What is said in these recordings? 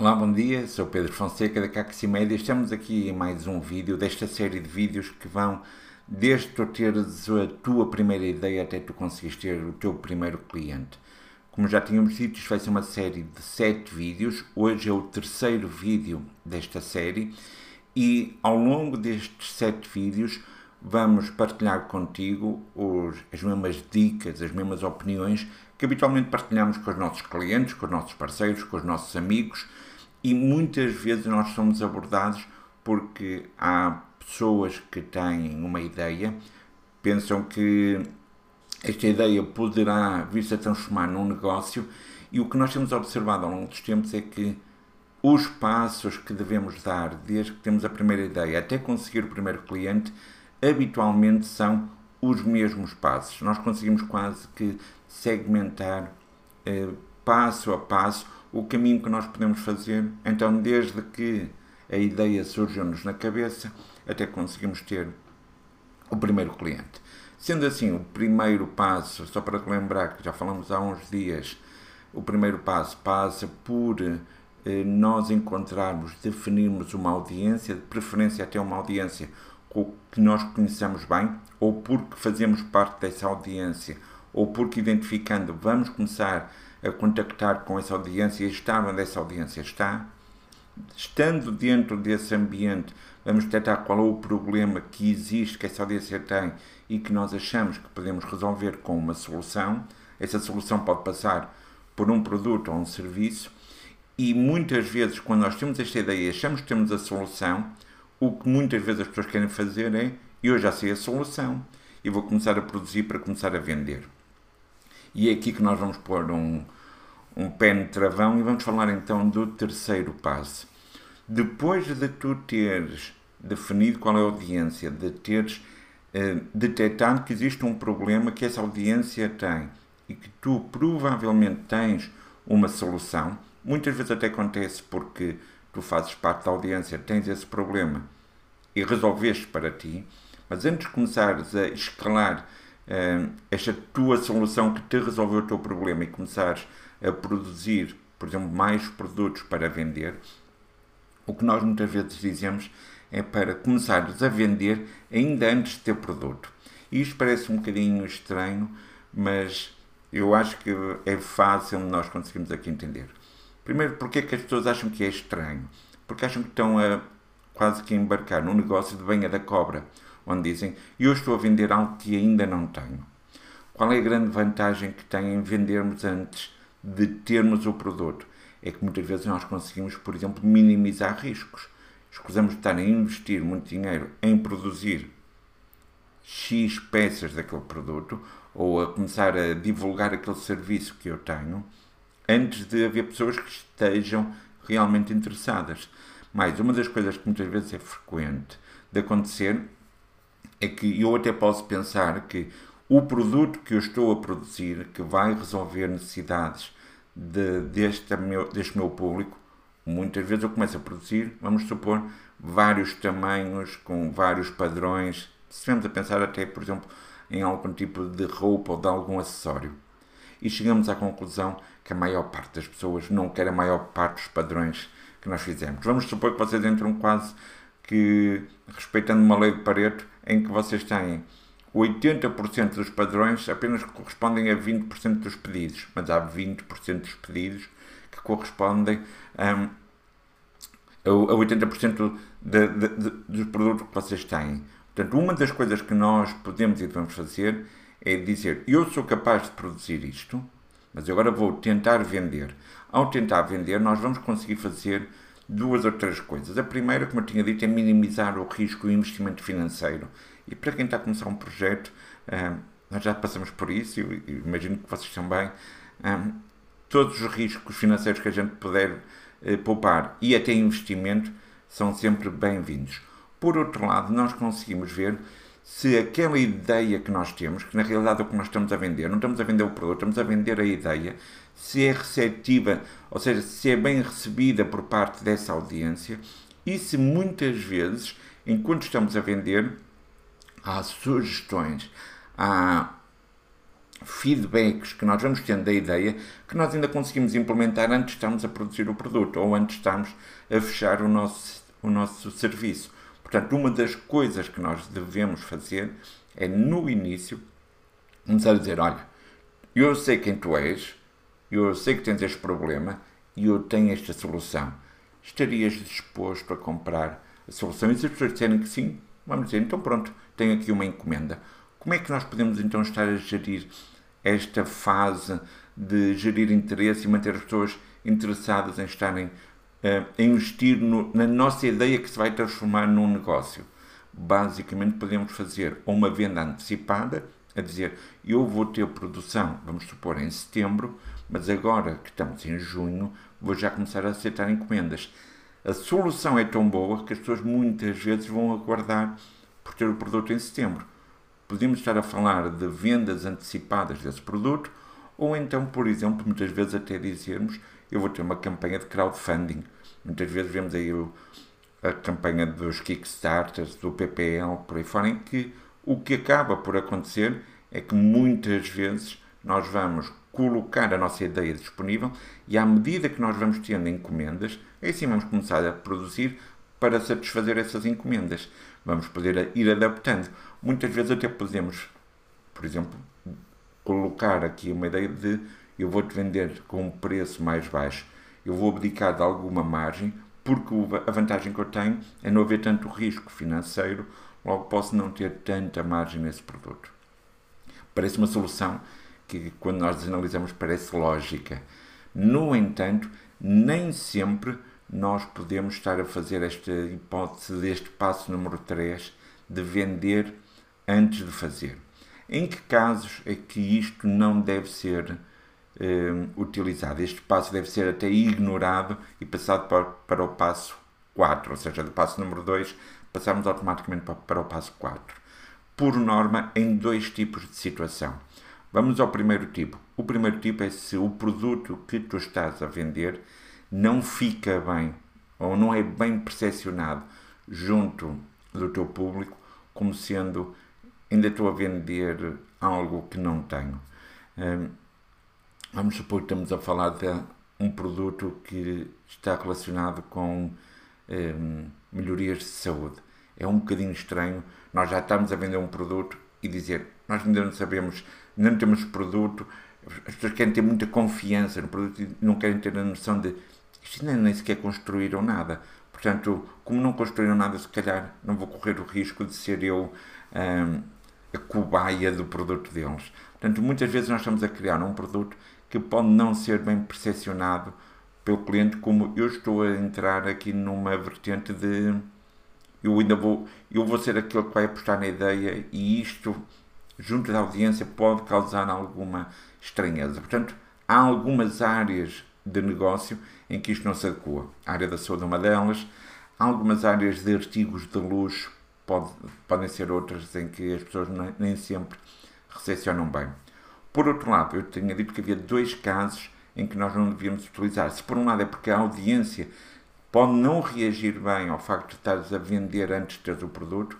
Olá, bom dia, sou Pedro Fonseca da Caximédia. Estamos aqui em mais um vídeo desta série de vídeos que vão desde tu teres a tua primeira ideia até tu conseguires ter o teu primeiro cliente. Como já tínhamos dito, isto vai ser uma série de sete vídeos. Hoje é o terceiro vídeo desta série e ao longo destes sete vídeos vamos partilhar contigo os, as mesmas dicas, as mesmas opiniões que habitualmente partilhamos com os nossos clientes, com os nossos parceiros, com os nossos amigos e muitas vezes nós somos abordados porque há pessoas que têm uma ideia, pensam que esta ideia poderá vir-se a transformar num negócio e o que nós temos observado ao longo dos tempos é que os passos que devemos dar desde que temos a primeira ideia até conseguir o primeiro cliente habitualmente são os mesmos passos. Nós conseguimos quase que segmentar eh, passo a passo o caminho que nós podemos fazer. Então, desde que a ideia surgiu-nos na cabeça até conseguimos ter o primeiro cliente. Sendo assim, o primeiro passo, só para lembrar que já falamos há uns dias, o primeiro passo passa por eh, nós encontrarmos, definirmos uma audiência, de preferência até uma audiência que nós conhecemos bem, ou porque fazemos parte dessa audiência, ou porque identificando vamos começar a contactar com essa audiência e estar onde essa audiência está. Estando dentro desse ambiente, vamos detectar qual é o problema que existe, que essa audiência tem e que nós achamos que podemos resolver com uma solução. Essa solução pode passar por um produto ou um serviço. E muitas vezes, quando nós temos esta ideia e achamos que temos a solução, o que muitas vezes as pessoas querem fazer é: eu já sei a solução e vou começar a produzir para começar a vender. E é aqui que nós vamos pôr um, um pé no travão e vamos falar então do terceiro passo. Depois de tu teres definido qual é a audiência, de teres eh, detectado que existe um problema que essa audiência tem e que tu provavelmente tens uma solução, muitas vezes até acontece porque tu fazes parte da audiência, tens esse problema e resolveste para ti, mas antes de começares a escalar esta tua solução que te resolveu o teu problema e começares a produzir, por exemplo, mais produtos para vender, o que nós muitas vezes dizemos é para começares a vender ainda antes de ter produto. Isto parece um bocadinho estranho, mas eu acho que é fácil nós conseguimos aqui entender. Primeiro, porque é que as pessoas acham que é estranho? Porque acham que estão a quase que embarcar num negócio de banha da cobra, onde dizem, eu estou a vender algo que ainda não tenho. Qual é a grande vantagem que tem em vendermos antes de termos o produto? É que muitas vezes nós conseguimos, por exemplo, minimizar riscos. Escusamos de estar a investir muito dinheiro em produzir X peças daquele produto ou a começar a divulgar aquele serviço que eu tenho antes de haver pessoas que estejam realmente interessadas. Mais, uma das coisas que muitas vezes é frequente de acontecer é que eu até posso pensar que o produto que eu estou a produzir, que vai resolver necessidades de, deste, meu, deste meu público, muitas vezes eu começo a produzir, vamos supor, vários tamanhos, com vários padrões. Se estivermos a pensar até, por exemplo, em algum tipo de roupa ou de algum acessório e chegamos à conclusão que a maior parte das pessoas não quer a maior parte dos padrões que nós fizemos. Vamos supor que vocês entram quase que respeitando uma lei de Pareto em que vocês têm 80% dos padrões apenas correspondem a 20% dos pedidos, mas há 20% dos pedidos que correspondem um, a 80% de, de, de, dos produtos que vocês têm. Portanto, uma das coisas que nós podemos e devemos fazer é dizer: eu sou capaz de produzir isto, mas agora vou tentar vender. Ao tentar vender, nós vamos conseguir fazer duas ou três coisas. A primeira, como eu tinha dito, é minimizar o risco e o investimento financeiro. E para quem está a começar um projeto, eh, nós já passamos por isso e imagino que vocês também. Eh, todos os riscos financeiros que a gente puder eh, poupar e até investimento são sempre bem-vindos. Por outro lado, nós conseguimos ver se aquela ideia que nós temos, que na realidade é o que nós estamos a vender, não estamos a vender o produto, estamos a vender a ideia, se é receptiva, ou seja, se é bem recebida por parte dessa audiência e se muitas vezes, enquanto estamos a vender, há sugestões, há feedbacks que nós vamos tendo da ideia que nós ainda conseguimos implementar antes de estarmos a produzir o produto ou antes de estarmos a fechar o nosso, o nosso serviço. Portanto, uma das coisas que nós devemos fazer é no início começar a dizer: Olha, eu sei quem tu és, eu sei que tens este problema e eu tenho esta solução. Estarias disposto a comprar a solução? E se as pessoas disserem que sim, vamos dizer: então pronto, tenho aqui uma encomenda. Como é que nós podemos então estar a gerir esta fase de gerir interesse e manter as pessoas interessadas em estarem uh, a investir no, na nossa ideia que se vai transformar num negócio? Basicamente, podemos fazer uma venda antecipada, a dizer eu vou ter produção, vamos supor, em setembro, mas agora que estamos em junho, vou já começar a aceitar encomendas. A solução é tão boa que as pessoas muitas vezes vão aguardar por ter o produto em setembro. Podemos estar a falar de vendas antecipadas desse produto, ou então, por exemplo, muitas vezes até dizermos eu vou ter uma campanha de crowdfunding. Muitas vezes vemos aí a campanha dos Kickstarters, do PPL, por aí fora, em que o que acaba por acontecer é que muitas vezes nós vamos colocar a nossa ideia disponível e à medida que nós vamos tendo encomendas, aí sim vamos começar a produzir para satisfazer essas encomendas. Vamos poder ir adaptando. Muitas vezes até podemos, por exemplo, colocar aqui uma ideia de eu vou-te vender com um preço mais baixo, eu vou abdicar de alguma margem, porque a vantagem que eu tenho é não haver tanto risco financeiro, logo posso não ter tanta margem nesse produto. Parece uma solução que, quando nós analisamos, parece lógica. No entanto, nem sempre nós podemos estar a fazer esta hipótese deste passo número 3 de vender antes de fazer. Em que casos é que isto não deve ser eh, utilizado? Este passo deve ser até ignorado e passado para, para o passo 4, ou seja, do passo número 2 passarmos automaticamente para, para o passo 4. Por norma, em dois tipos de situação. Vamos ao primeiro tipo. O primeiro tipo é se o produto que tu estás a vender não fica bem ou não é bem percepcionado junto do teu público como sendo ainda estou a vender algo que não tenho. Hum, vamos supor que estamos a falar de um produto que está relacionado com hum, melhorias de saúde. É um bocadinho estranho nós já estamos a vender um produto e dizer nós ainda não sabemos, não temos produto, as pessoas querem ter muita confiança no produto e não querem ter a noção de isto nem sequer construíram nada. Portanto, como não construíram nada, se calhar não vou correr o risco de ser eu hum, a cobaia do produto deles. Portanto, muitas vezes nós estamos a criar um produto que pode não ser bem percepcionado pelo cliente, como eu estou a entrar aqui numa vertente de eu ainda vou, eu vou ser aquele que vai apostar na ideia e isto, junto da audiência, pode causar alguma estranheza. Portanto, há algumas áreas de negócio em que isto não se adequa. A área da saúde é uma delas, há algumas áreas de artigos de luxo, pode, podem ser outras em que as pessoas nem, sempre recepcionam bem. Por outro lado, eu tinha dito que havia dois casos em que nós não devíamos utilizar. Se por um lado é porque a audiência pode não reagir bem ao facto de estares a vender antes de teres o produto,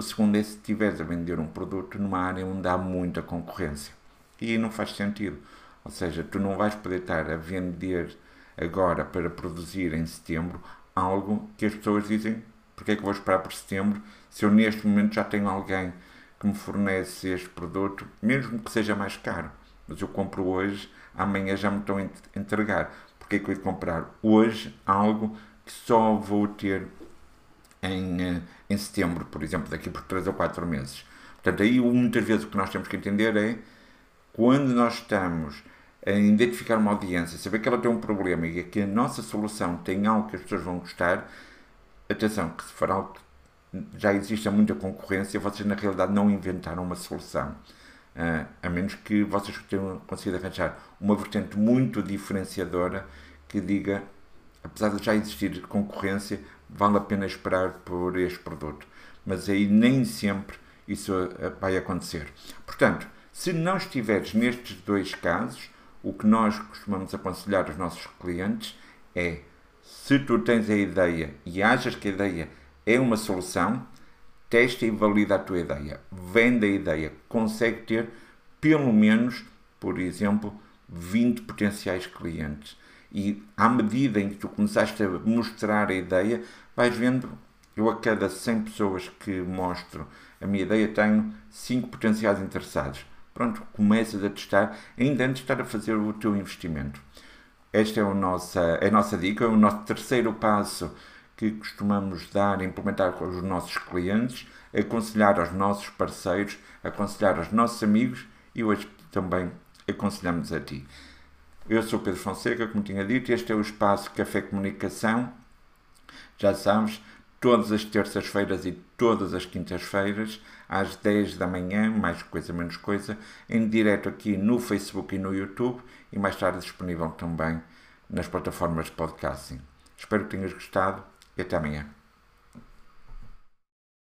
o segundo é se estiveres a vender um produto numa área onde há muita concorrência. E não faz sentido. Ou seja, tu não vais poder estar a vender agora para produzir em setembro algo que as pessoas dizem porque é que vou esperar por setembro se eu neste momento já tenho alguém que me fornece este produto, mesmo que seja mais caro. Mas eu compro hoje, amanhã já me estão a entregar. Porque é que eu ia comprar hoje algo que só vou ter em, eh, em setembro, por exemplo, daqui por 3 ou 4 meses. Portanto, aí muitas vezes o que nós temos que entender é quando nós estamos a identificar uma audiência, saber que ela tem um problema e que a nossa solução tem algo que as pessoas vão gostar, atenção, que se for algo que já existe muita concorrência, vocês na realidade não inventaram uma solução. Uh, a menos que vocês tenham conseguido arranjar uma vertente muito diferenciadora que diga, apesar de já existir concorrência, vale a pena esperar por este produto. Mas aí nem sempre isso uh, vai acontecer. Portanto, se não estiveres nestes dois casos, o que nós costumamos aconselhar aos nossos clientes é se tu tens a ideia e achas que a ideia é uma solução, testa e valida a tua ideia. Vende a ideia. Consegue ter pelo menos, por exemplo, 20 potenciais clientes. E à medida em que tu começaste a mostrar a ideia, vais vendo, eu a cada 100 pessoas que mostro a minha ideia tenho 5 potenciais interessados. Pronto, começas a testar, ainda antes de estar a fazer o teu investimento. Esta é a nossa, é a nossa dica, é o nosso terceiro passo que costumamos dar, implementar com os nossos clientes, aconselhar aos nossos parceiros, aconselhar aos nossos amigos e hoje também aconselhamos a ti. Eu sou Pedro Fonseca, como tinha dito, este é o espaço Café Comunicação. Já sabes, todas as terças-feiras e todas as quintas-feiras, às 10 da manhã, mais coisa menos coisa, em direto aqui no Facebook e no YouTube e mais tarde disponível também nas plataformas de podcasting. Espero que tenhas gostado e até amanhã.